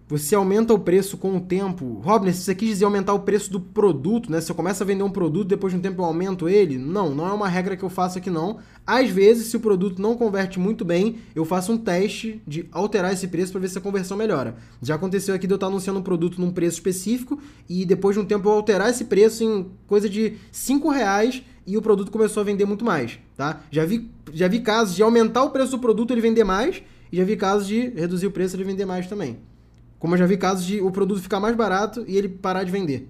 Você aumenta o preço com o tempo. Robner, se você quis dizer aumentar o preço do produto, né? Se eu começo a vender um produto, depois de um tempo eu aumento ele. Não, não é uma regra que eu faço aqui não. Às vezes, se o produto não converte muito bem, eu faço um teste de alterar esse preço para ver se a conversão melhora. Já aconteceu aqui de eu estar anunciando um produto num preço específico e depois de um tempo eu alterar esse preço em coisa de 5 reais e o produto começou a vender muito mais, tá? Já vi, já vi casos de aumentar o preço do produto ele vender mais e já vi casos de reduzir o preço ele vender mais também. Como eu já vi casos de o produto ficar mais barato e ele parar de vender.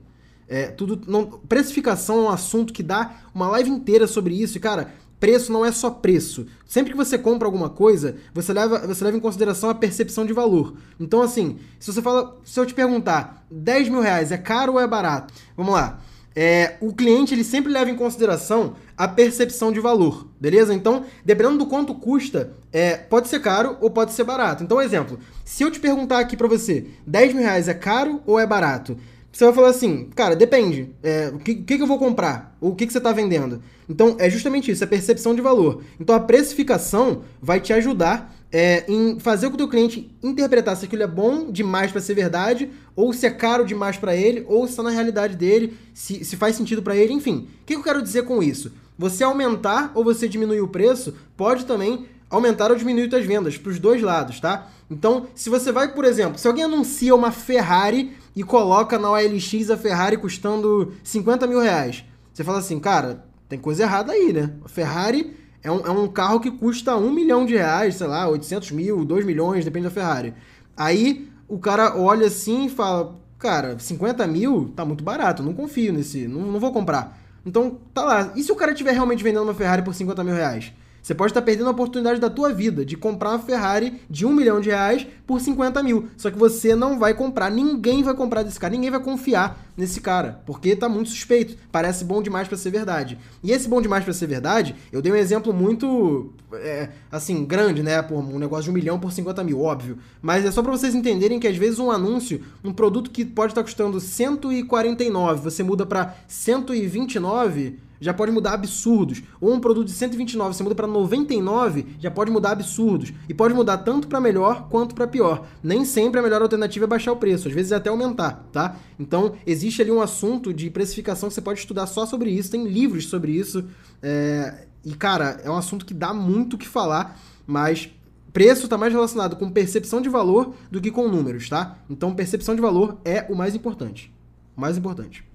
É, tudo não, precificação é um assunto que dá uma live inteira sobre isso. E, cara, preço não é só preço. Sempre que você compra alguma coisa, você leva, você leva em consideração a percepção de valor. Então, assim, se você fala. Se eu te perguntar, 10 mil reais é caro ou é barato? Vamos lá é, o cliente ele sempre leva em consideração a percepção de valor, beleza? Então, dependendo do quanto custa, é, pode ser caro ou pode ser barato. Então, exemplo, se eu te perguntar aqui para você, 10 mil reais é caro ou é barato? Você vai falar assim, cara, depende. É, o que, que, que, eu vou comprar? Ou o que, que você está vendendo? Então, é justamente isso, é percepção de valor. Então, a precificação vai te ajudar é, em fazer com que o teu cliente interpretar se aquilo é bom demais para ser verdade, ou se é caro demais para ele, ou se está na realidade dele, se, se faz sentido para ele, enfim. O que, que eu quero dizer com isso? Você aumentar ou você diminuir o preço pode também aumentar ou diminuir suas vendas, para os dois lados, tá? Então, se você vai, por exemplo, se alguém anuncia uma Ferrari e coloca na OLX a Ferrari custando 50 mil reais, você fala assim, cara, tem coisa errada aí, né? A Ferrari é um, é um carro que custa um milhão de reais, sei lá, 800 mil, 2 milhões, depende da Ferrari. Aí o cara olha assim e fala, cara, 50 mil tá muito barato, não confio nesse, não, não vou comprar. Então, tá lá. E se o cara estiver realmente vendendo uma Ferrari por 50 mil reais? Você pode estar perdendo a oportunidade da tua vida de comprar uma Ferrari de um milhão de reais por 50 mil. Só que você não vai comprar, ninguém vai comprar desse cara, ninguém vai confiar nesse cara, porque tá muito suspeito. Parece bom demais para ser verdade. E esse bom demais para ser verdade, eu dei um exemplo muito, é, assim, grande, né? Por um negócio de um milhão por 50 mil, óbvio. Mas é só para vocês entenderem que às vezes um anúncio, um produto que pode estar custando 149, você muda para 129 já pode mudar absurdos. Ou um produto de 129 você muda para 99, já pode mudar absurdos. E pode mudar tanto para melhor quanto para pior. Nem sempre a melhor alternativa é baixar o preço, às vezes é até aumentar, tá? Então, existe ali um assunto de precificação que você pode estudar só sobre isso, tem livros sobre isso. É... E, cara, é um assunto que dá muito o que falar, mas preço está mais relacionado com percepção de valor do que com números, tá? Então, percepção de valor é o mais importante. O mais importante.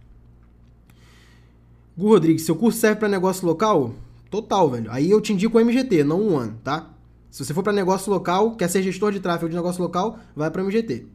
Gu Rodrigues, seu curso serve para negócio local? Total, velho. Aí eu te indico o MGT, não um ano, tá? Se você for para negócio local, quer ser gestor de tráfego de negócio local, vai para o MGT. Deixa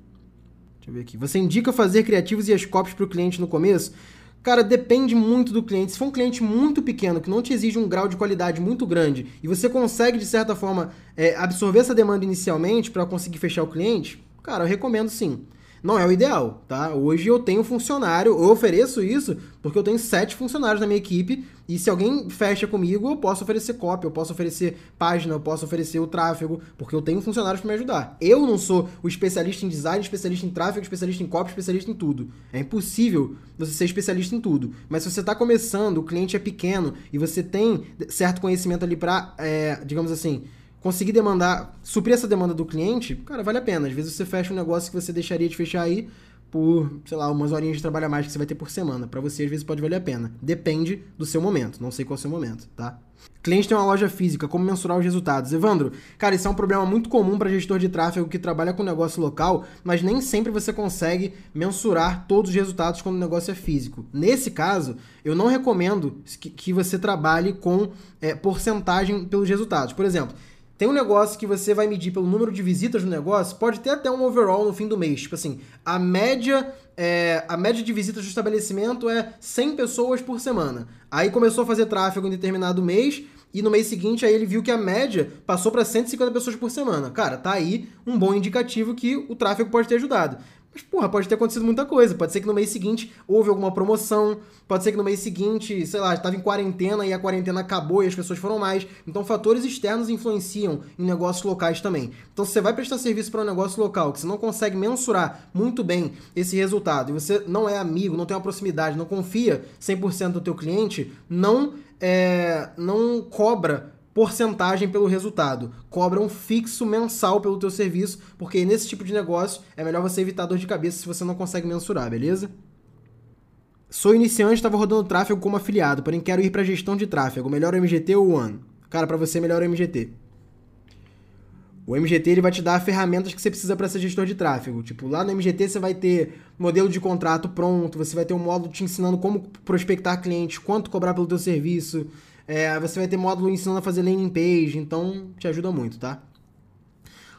eu ver aqui. Você indica fazer criativos e as copies para o cliente no começo? Cara, depende muito do cliente. Se for um cliente muito pequeno, que não te exige um grau de qualidade muito grande, e você consegue, de certa forma, é, absorver essa demanda inicialmente para conseguir fechar o cliente, cara, eu recomendo sim. Não é o ideal, tá? Hoje eu tenho funcionário, eu ofereço isso porque eu tenho sete funcionários na minha equipe e se alguém fecha comigo, eu posso oferecer cópia, eu posso oferecer página, eu posso oferecer o tráfego, porque eu tenho funcionários para me ajudar. Eu não sou o especialista em design, especialista em tráfego, especialista em cópia, especialista em tudo. É impossível você ser especialista em tudo. Mas se você está começando, o cliente é pequeno e você tem certo conhecimento ali para, é, digamos assim, conseguir demandar, suprir essa demanda do cliente, cara, vale a pena. Às vezes você fecha um negócio que você deixaria de fechar aí por, sei lá, umas horinhas de trabalho a mais que você vai ter por semana. Para você, às vezes, pode valer a pena. Depende do seu momento. Não sei qual é o seu momento, tá? Cliente tem uma loja física, como mensurar os resultados? Evandro, cara, isso é um problema muito comum para gestor de tráfego que trabalha com negócio local, mas nem sempre você consegue mensurar todos os resultados quando o negócio é físico. Nesse caso, eu não recomendo que, você trabalhe com é, porcentagem pelos resultados. Por exemplo, tem um negócio que você vai medir pelo número de visitas no negócio, pode ter até um overall no fim do mês. Tipo assim, a média, é, a média de visitas do estabelecimento é 100 pessoas por semana. Aí começou a fazer tráfego em determinado mês, e no mês seguinte aí ele viu que a média passou para 150 pessoas por semana. Cara, tá aí um bom indicativo que o tráfego pode ter ajudado. Mas, porra, pode ter acontecido muita coisa. Pode ser que no mês seguinte houve alguma promoção. Pode ser que no mês seguinte, sei lá, estava em quarentena e a quarentena acabou e as pessoas foram mais. Então, fatores externos influenciam em negócios locais também. Então, se você vai prestar serviço para um negócio local que você não consegue mensurar muito bem esse resultado e você não é amigo, não tem uma proximidade, não confia 100% do teu cliente, não, é, não cobra porcentagem pelo resultado. Cobra um fixo mensal pelo teu serviço, porque nesse tipo de negócio é melhor você evitar dor de cabeça se você não consegue mensurar, beleza? Sou iniciante, estava rodando tráfego como afiliado, porém quero ir para gestão de tráfego. Melhor o MGT ou o One? Cara, para você melhor o MGT. O MGT ele vai te dar ferramentas que você precisa para ser gestor de tráfego. Tipo, lá no MGT você vai ter modelo de contrato pronto, você vai ter um módulo te ensinando como prospectar clientes, quanto cobrar pelo teu serviço, é, você vai ter módulo ensinando a fazer landing page, então te ajuda muito, tá?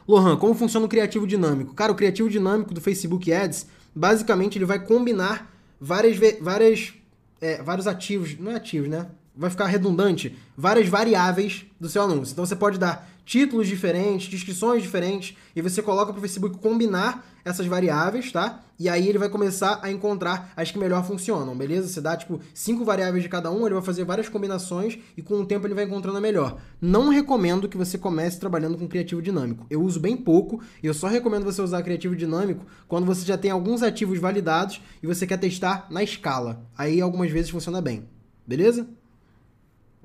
Lohan, como funciona o criativo dinâmico? Cara, o criativo dinâmico do Facebook Ads, basicamente ele vai combinar várias, várias, é, vários ativos, não é ativos, né? Vai ficar redundante, várias variáveis do seu anúncio. Então você pode dar títulos diferentes, descrições diferentes, e você coloca para o Facebook combinar essas variáveis, tá? E aí ele vai começar a encontrar as que melhor funcionam, beleza? Você dá, tipo, cinco variáveis de cada um, ele vai fazer várias combinações e com o tempo ele vai encontrando a melhor. Não recomendo que você comece trabalhando com criativo dinâmico. Eu uso bem pouco e eu só recomendo você usar criativo dinâmico quando você já tem alguns ativos validados e você quer testar na escala. Aí algumas vezes funciona bem, beleza?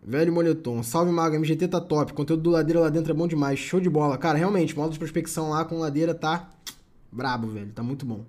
Velho moletom. Salve, Mago. MGT tá top. Conteúdo do Ladeira lá dentro é bom demais. Show de bola. Cara, realmente, modo de prospecção lá com Ladeira tá brabo, velho. Tá muito bom.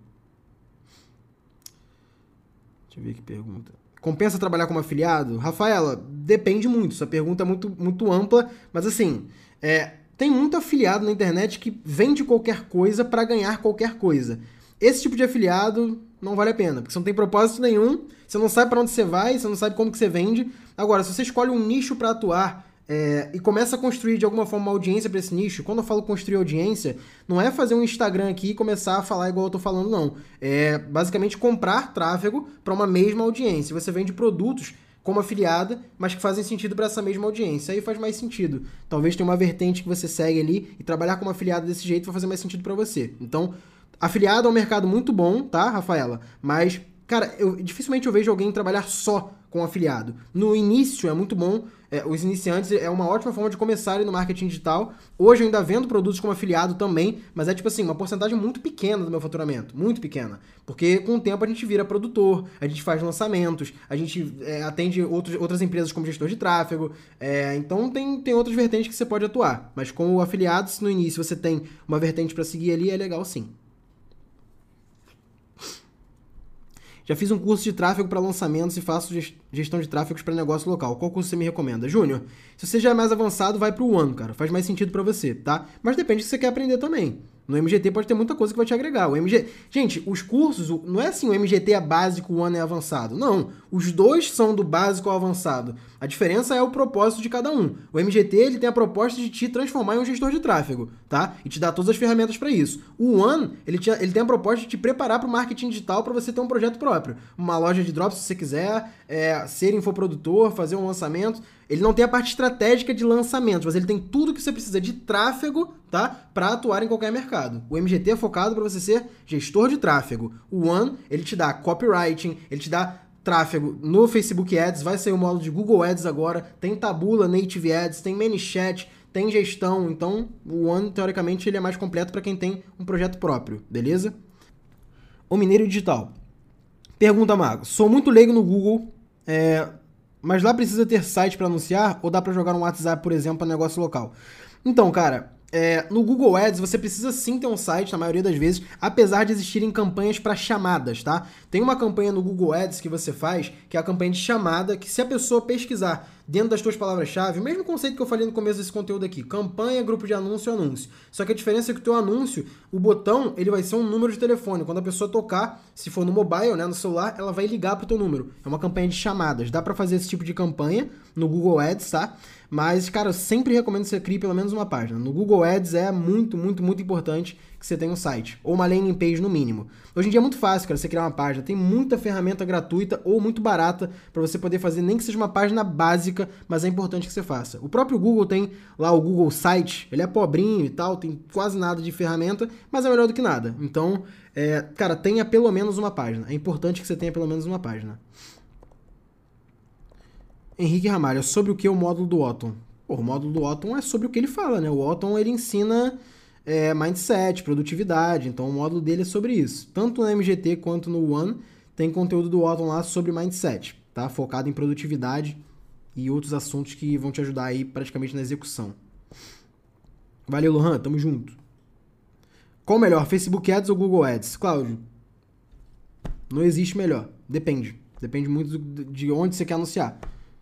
Deixa eu ver que pergunta. Compensa trabalhar como afiliado? Rafaela, depende muito. Sua pergunta é muito, muito ampla, mas assim, é, tem muito afiliado na internet que vende qualquer coisa para ganhar qualquer coisa. Esse tipo de afiliado não vale a pena, porque você não tem propósito nenhum, você não sabe para onde você vai, você não sabe como que você vende. Agora, se você escolhe um nicho para atuar é, e começa a construir de alguma forma uma audiência para esse nicho, quando eu falo construir audiência, não é fazer um Instagram aqui e começar a falar igual eu tô falando, não. É basicamente comprar tráfego para uma mesma audiência. Você vende produtos como afiliada, mas que fazem sentido para essa mesma audiência. Aí faz mais sentido. Talvez tenha uma vertente que você segue ali e trabalhar como afiliado desse jeito vai fazer mais sentido para você. Então, Afiliado é um mercado muito bom, tá, Rafaela? Mas, cara, eu, dificilmente eu vejo alguém trabalhar só com afiliado. No início é muito bom, é, os iniciantes é uma ótima forma de começarem no marketing digital. Hoje eu ainda vendo produtos como afiliado também, mas é tipo assim, uma porcentagem muito pequena do meu faturamento, muito pequena. Porque com o tempo a gente vira produtor, a gente faz lançamentos, a gente é, atende outros, outras empresas como gestor de tráfego, é, então tem, tem outras vertentes que você pode atuar. Mas como afiliado, se no início você tem uma vertente para seguir ali, é legal sim. Já fiz um curso de tráfego para lançamentos e faço gestão de tráfegos para negócio local. Qual curso você me recomenda? Júnior, se você já é mais avançado, vai para o One, cara. Faz mais sentido para você, tá? Mas depende do que você quer aprender também. No MGT pode ter muita coisa que vai te agregar. O MG... Gente, os cursos, não é assim o MGT é básico, o One é avançado. Não, os dois são do básico ao avançado. A diferença é o propósito de cada um. O MGT ele tem a proposta de te transformar em um gestor de tráfego, tá? E te dar todas as ferramentas para isso. O One, ele, te, ele tem a proposta de te preparar para o marketing digital para você ter um projeto próprio. Uma loja de drops se você quiser, é, ser infoprodutor, fazer um lançamento. Ele não tem a parte estratégica de lançamentos, mas ele tem tudo que você precisa de tráfego, tá? Para atuar em qualquer mercado. O MGT é focado para você ser gestor de tráfego. O One, ele te dá copywriting, ele te dá tráfego no Facebook Ads, vai sair o módulo de Google Ads agora, tem Tabula Native Ads, tem ManyChat, tem gestão. Então, o One, teoricamente, ele é mais completo para quem tem um projeto próprio, beleza? O Mineiro Digital. Pergunta, Mago. Sou muito leigo no Google, é, mas lá precisa ter site para anunciar ou dá para jogar um WhatsApp, por exemplo, para negócio local? Então, cara, é, no Google Ads você precisa sim ter um site, na maioria das vezes, apesar de existirem campanhas para chamadas, tá? Tem uma campanha no Google Ads que você faz, que é a campanha de chamada, que se a pessoa pesquisar dentro das tuas palavras-chave, o mesmo conceito que eu falei no começo desse conteúdo aqui, campanha, grupo de anúncio, anúncio. Só que a diferença é que o teu anúncio, o botão, ele vai ser um número de telefone. Quando a pessoa tocar, se for no mobile, né, no celular, ela vai ligar pro teu número. É uma campanha de chamadas. Dá para fazer esse tipo de campanha no Google Ads, tá? Mas, cara, eu sempre recomendo que você crie pelo menos uma página. No Google Ads é muito, muito, muito importante que você tenha um site. Ou uma landing page no mínimo. Hoje em dia é muito fácil, cara, você criar uma página. Tem muita ferramenta gratuita ou muito barata para você poder fazer, nem que seja uma página básica, mas é importante que você faça. O próprio Google tem lá o Google Site, ele é pobrinho e tal, tem quase nada de ferramenta, mas é melhor do que nada. Então, é, cara, tenha pelo menos uma página. É importante que você tenha pelo menos uma página. Henrique Ramalho, sobre o que é o módulo do Otton? Pô, o módulo do Otton é sobre o que ele fala, né? O Otton, ele ensina é, mindset, produtividade, então o módulo dele é sobre isso. Tanto no MGT quanto no One tem conteúdo do Otton lá sobre mindset, tá? Focado em produtividade. e outros assuntos que vão te ajudar aí praticamente na execução. Valeu, Lohan, tamo junto. Qual melhor, Facebook Ads ou Google Ads? Cláudio, não existe melhor. Depende. Depende muito de onde você quer anunciar.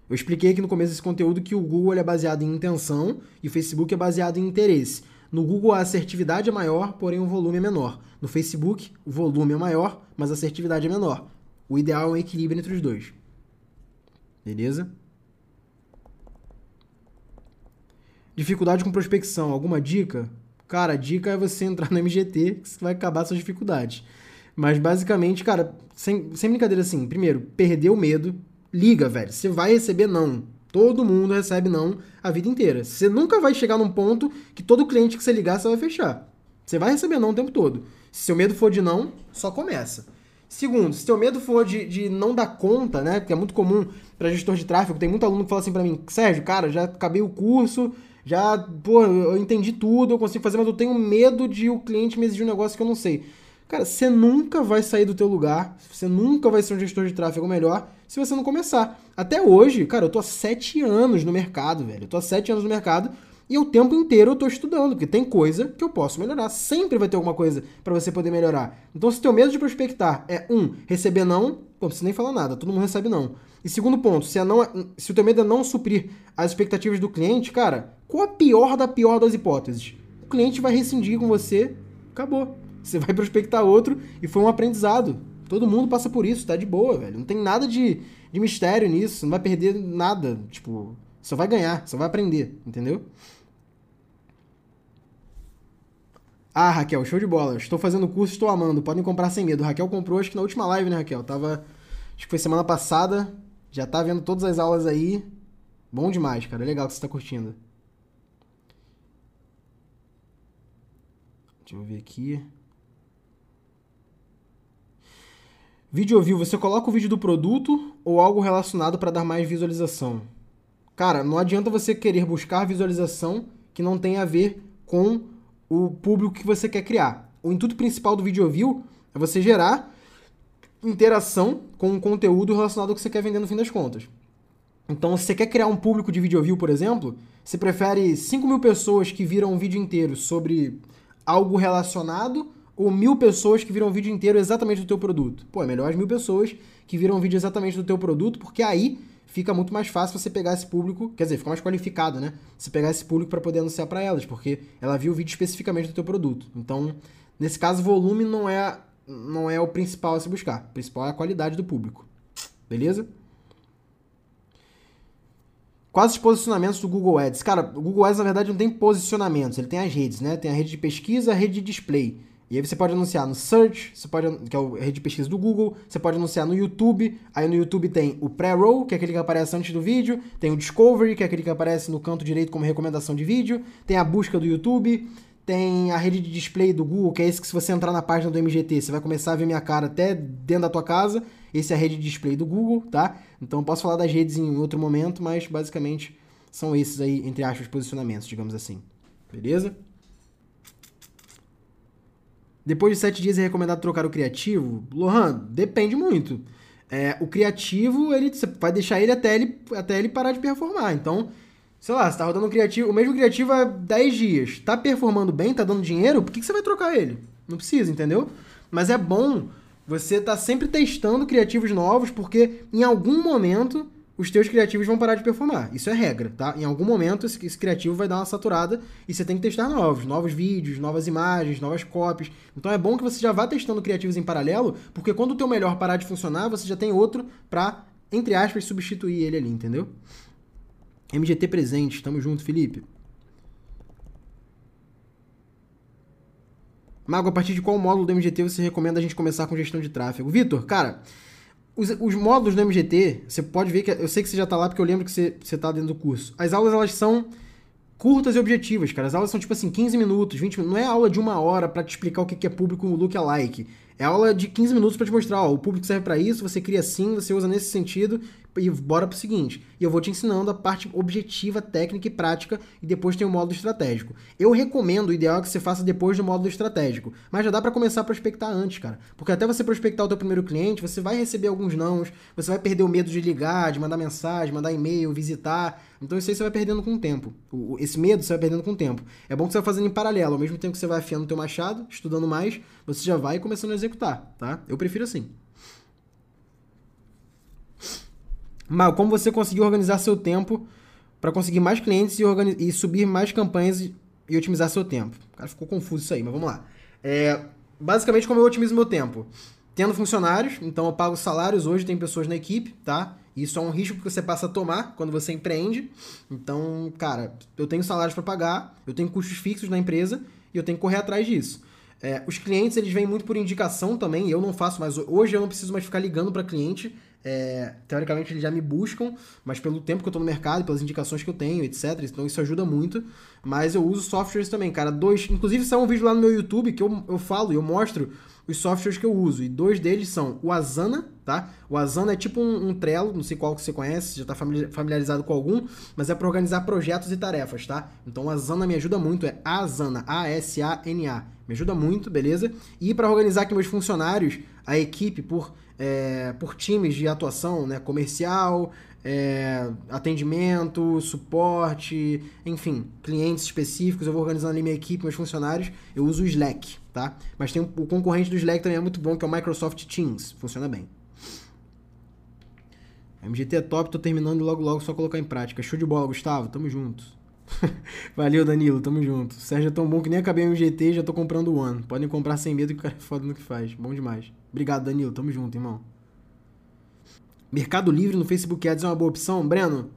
Eu expliquei aqui no começo desse conteúdo que o Google é baseado em intenção e o Facebook é baseado em interesse. No Google a assertividade é maior, porém o volume é menor. No Facebook, o volume é maior, mas a assertividade é menor. O ideal é um equilíbrio entre os dois. Beleza? Dificuldade com prospecção. Alguma dica? Cara, a dica é você entrar no MGT, que vai acabar suas dificuldades. Mas basicamente, cara, sem, sem brincadeira assim, primeiro, perder o medo, liga, velho. Você vai receber não. Todo mundo recebe não a vida inteira. Você nunca vai chegar num ponto que todo cliente que você ligar, você vai fechar. Você vai receber não o tempo todo. Se seu medo for de não, só começa. Segundo, se seu medo for de, de não dar conta, né? Porque é muito comum para gestor de tráfego, tem muito aluno que fala assim para mim, Sérgio, cara, já acabei o curso, já, pô, eu entendi tudo, eu consigo fazer, mas eu tenho medo de o cliente me exigir um negócio que eu não sei. Cara, você nunca vai sair do teu lugar, você nunca vai ser um gestor de tráfego melhor se você não começar. Até hoje, cara, eu tô há sete anos no mercado, velho. Eu tô há sete anos no mercado e o tempo inteiro eu tô estudando, porque tem coisa que eu posso melhorar. Sempre vai ter alguma coisa para você poder melhorar. Então, se teu medo de prospectar é um, receber não, não precisa nem falar nada, todo mundo recebe não. E segundo ponto, se, é não, se o teu medo é não suprir as expectativas do cliente, cara, qual a pior da pior das hipóteses? O cliente vai rescindir com você, acabou. Você vai [LAUGHS] prospectar outro e foi um aprendizado. Todo mundo passa por isso, tá de boa, velho. Não tem nada de, de mistério nisso, não vai perder nada. Tipo, só vai ganhar, só vai aprender, entendeu? Ah, Raquel, show de bola. Estou fazendo curso, estou amando. Podem comprar sem medo. Raquel comprou, acho que na última live, né, Raquel? Tava. Acho que foi semana passada. Já tá vendo todas as aulas aí. Bom demais, cara. Legal que você tá curtindo. Deixa eu ver aqui. Vídeo ouviu, você coloca o vídeo do produto ou algo relacionado para dar mais visualização? Cara, não adianta você querer buscar visualização que não tem a ver com o público que você quer criar. O intuito principal do vídeo view é você gerar interação com o conteúdo relacionado ao que você quer vender no fim das contas. Então, se você quer criar um público de vídeo view, por exemplo, você prefere 5 mil pessoas que viram um vídeo inteiro sobre algo relacionado ou mil pessoas que viram um vídeo inteiro exatamente do teu produto? Pô, é melhor as mil pessoas que viram um vídeo exatamente do teu produto, porque aí fica muito mais fácil você pegar esse público, quer dizer, fica mais qualificado, né? Você pegar esse público para poder anunciar para elas, porque ela viu o vídeo especificamente do teu produto. Então, nesse caso, volume não é não é o principal a se buscar. O principal é a qualidade do público. Beleza? Quais os posicionamentos do Google Ads? Cara, o Google Ads na verdade não tem posicionamentos, ele tem as redes, né? Tem a rede de pesquisa, a rede de display. E aí você pode anunciar no Search, você pode, que é a rede de pesquisa do Google, você pode anunciar no YouTube. Aí no YouTube tem o Pre-Roll, que é aquele que aparece antes do vídeo, tem o Discovery, que é aquele que aparece no canto direito como recomendação de vídeo, tem a busca do YouTube, tem a rede de display do Google, que é esse que se você entrar na página do MGT, você vai começar a ver minha cara até dentro da tua casa. Esse é a rede de display do Google, tá? Então posso falar das redes em outro momento, mas basicamente são esses aí, entre aspas, posicionamentos, digamos assim. Beleza? Depois de sete dias é recomendado trocar o criativo? Lohan, depende muito. É, o criativo, ele, você vai deixar ele até, ele até ele parar de performar. Então, sei lá, você tá rodando um criativo, o mesmo criativo há 10 dias, tá performando bem, tá dando dinheiro, por que, que você vai trocar ele? Não precisa, entendeu? Mas é bom você tá sempre testando criativos novos, porque em algum momento os teus criativos vão parar de performar. Isso é regra, tá? Em algum momento esse, esse, criativo vai dar uma saturada e você tem que testar novos, novos vídeos, novas imagens, novas copies. Então é bom que você já vá testando criativos em paralelo, porque quando o teu melhor parar de funcionar, você já tem outro para entre aspas substituir ele ali, entendeu? MGT presente, tamo junto, Felipe. Mago, a partir de qual módulo do MGT você recomenda a gente começar com gestão de tráfego? Vitor, cara, os, os módulos do MGT, você pode ver que. Eu sei que você já tá lá porque eu lembro que você, você tá dentro do curso. As aulas, elas são curtas e objetivas, cara. As aulas são tipo assim, 15 minutos, 20 minutos. Não é aula de uma hora para te explicar o que é público lookalike. É aula de 15 minutos para te mostrar, ó, o público serve para isso, você cria assim, você usa nesse sentido, e bora pro seguinte. E eu vou te ensinando a parte objetiva, técnica e prática, e depois tem o módulo estratégico. Eu recomendo, o ideal é que você faça depois do módulo estratégico, mas já dá para começar a prospectar antes, cara. Porque até você prospectar o teu primeiro cliente, você vai receber alguns nãos, você vai perder o medo de ligar, de mandar mensagem, mandar e-mail, visitar. Então isso aí você vai perdendo com o tempo. esse medo você vai perdendo com o tempo. É bom que você vai fazendo em paralelo, ao mesmo tempo que você vai afiando o teu machado, estudando mais, você já vai começando a executar, tá? Eu prefiro assim. Mal, como você conseguiu organizar seu tempo para conseguir mais clientes e, e, subir mais campanhas e, e, otimizar seu tempo? Cara, ficou confuso isso aí, mas vamos lá. É, basicamente, como eu otimizo meu tempo? Tendo funcionários, então eu pago salários, hoje tem pessoas na equipe, tá? Isso é um risco que você passa a tomar quando você empreende. Então, cara, eu tenho salários para pagar, eu tenho custos fixos na empresa e eu tenho que correr atrás disso. É, os clientes, eles vêm muito por indicação também, eu não faço mais. Hoje eu não preciso mais ficar ligando para cliente. É, teoricamente eles já me buscam, mas pelo tempo que eu tô no mercado, pelas indicações que eu tenho, etc. Então isso ajuda muito. Mas eu uso softwares também, cara. Dois. Inclusive, saiu um vídeo lá no meu YouTube que eu, eu falo e eu mostro os softwares que eu uso. E dois deles são o Asana, tá? O Asana é tipo um, um Trello, não sei qual que você conhece, já está familiarizado com algum, mas é para organizar projetos e tarefas, tá? Então o Asana me ajuda muito, é Asana, A-S-A-N-A. Me ajuda muito, beleza? E para organizar aqui meus funcionários, a equipe por é, por times de atuação, né? Comercial, é, atendimento, suporte, enfim, clientes específicos. Eu vou organizando ali minha equipe, meus funcionários. Eu uso o Slack, tá? Mas tem o concorrente do Slack também é muito bom, que é o Microsoft Teams. Funciona bem. MGT é top, tô terminando logo logo só colocar em prática. Show de bola, Gustavo. Tamo junto. [LAUGHS] Valeu, Danilo, tamo junto. Sérgio é tão bom que nem acabei o MGT e já tô comprando o One. Podem comprar sem medo que o cara é foda no que faz. Bom demais. Obrigado, Danilo. Tamo junto, irmão. Mercado Livre no Facebook Ads é uma boa opção, Breno?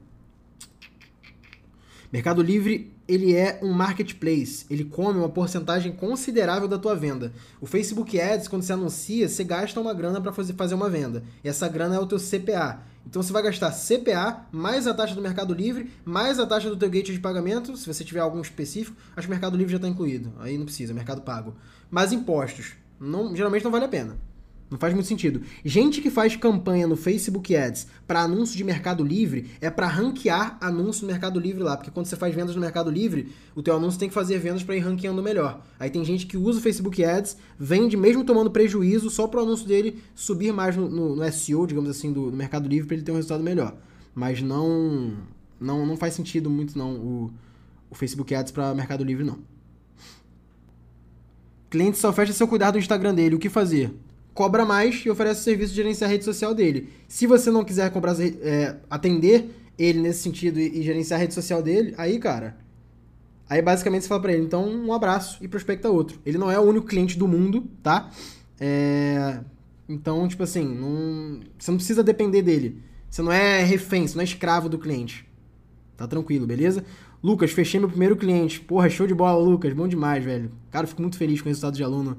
Mercado Livre, ele é um marketplace. Ele come uma porcentagem considerável da tua venda. O Facebook Ads, quando você anuncia, você gasta uma grana para fazer uma venda. E essa grana é o teu CPA. Então você vai gastar CPA mais a taxa do Mercado Livre, mais a taxa do teu gateway de pagamento, se você tiver algum específico. Acho que o Mercado Livre já está incluído. Aí não precisa, Mercado Pago. Mais impostos. Não, geralmente não vale a pena. Não faz muito sentido. Gente que faz campanha no Facebook Ads para anúncio de Mercado Livre é para ranquear anúncio no Mercado Livre lá, porque quando você faz vendas no Mercado Livre, o teu anúncio tem que fazer vendas para ir ranqueando melhor. Aí tem gente que usa o Facebook Ads, vende mesmo tomando prejuízo só para o anúncio dele subir mais no, no, no SEO, digamos assim, do, do Mercado Livre para ele ter um resultado melhor. Mas não não não faz sentido muito não o, o Facebook Ads para Mercado Livre não. Cliente só fecha seu cuidado do Instagram dele. O que fazer? Cobra mais e oferece o serviço de gerenciar a rede social dele. Se você não quiser comprar, é, atender ele nesse sentido e, e, gerenciar a rede social dele, aí, cara. Aí basicamente você fala pra ele, então um abraço e prospecta outro. Ele não é o único cliente do mundo, tá? É, então, tipo assim, não, você não precisa depender dele. Você não é refém, você não é escravo do cliente. Tá tranquilo, beleza? Lucas, fechei meu primeiro cliente. Porra, show de bola, Lucas. Bom demais, velho. Cara, fico muito feliz com o resultado de aluno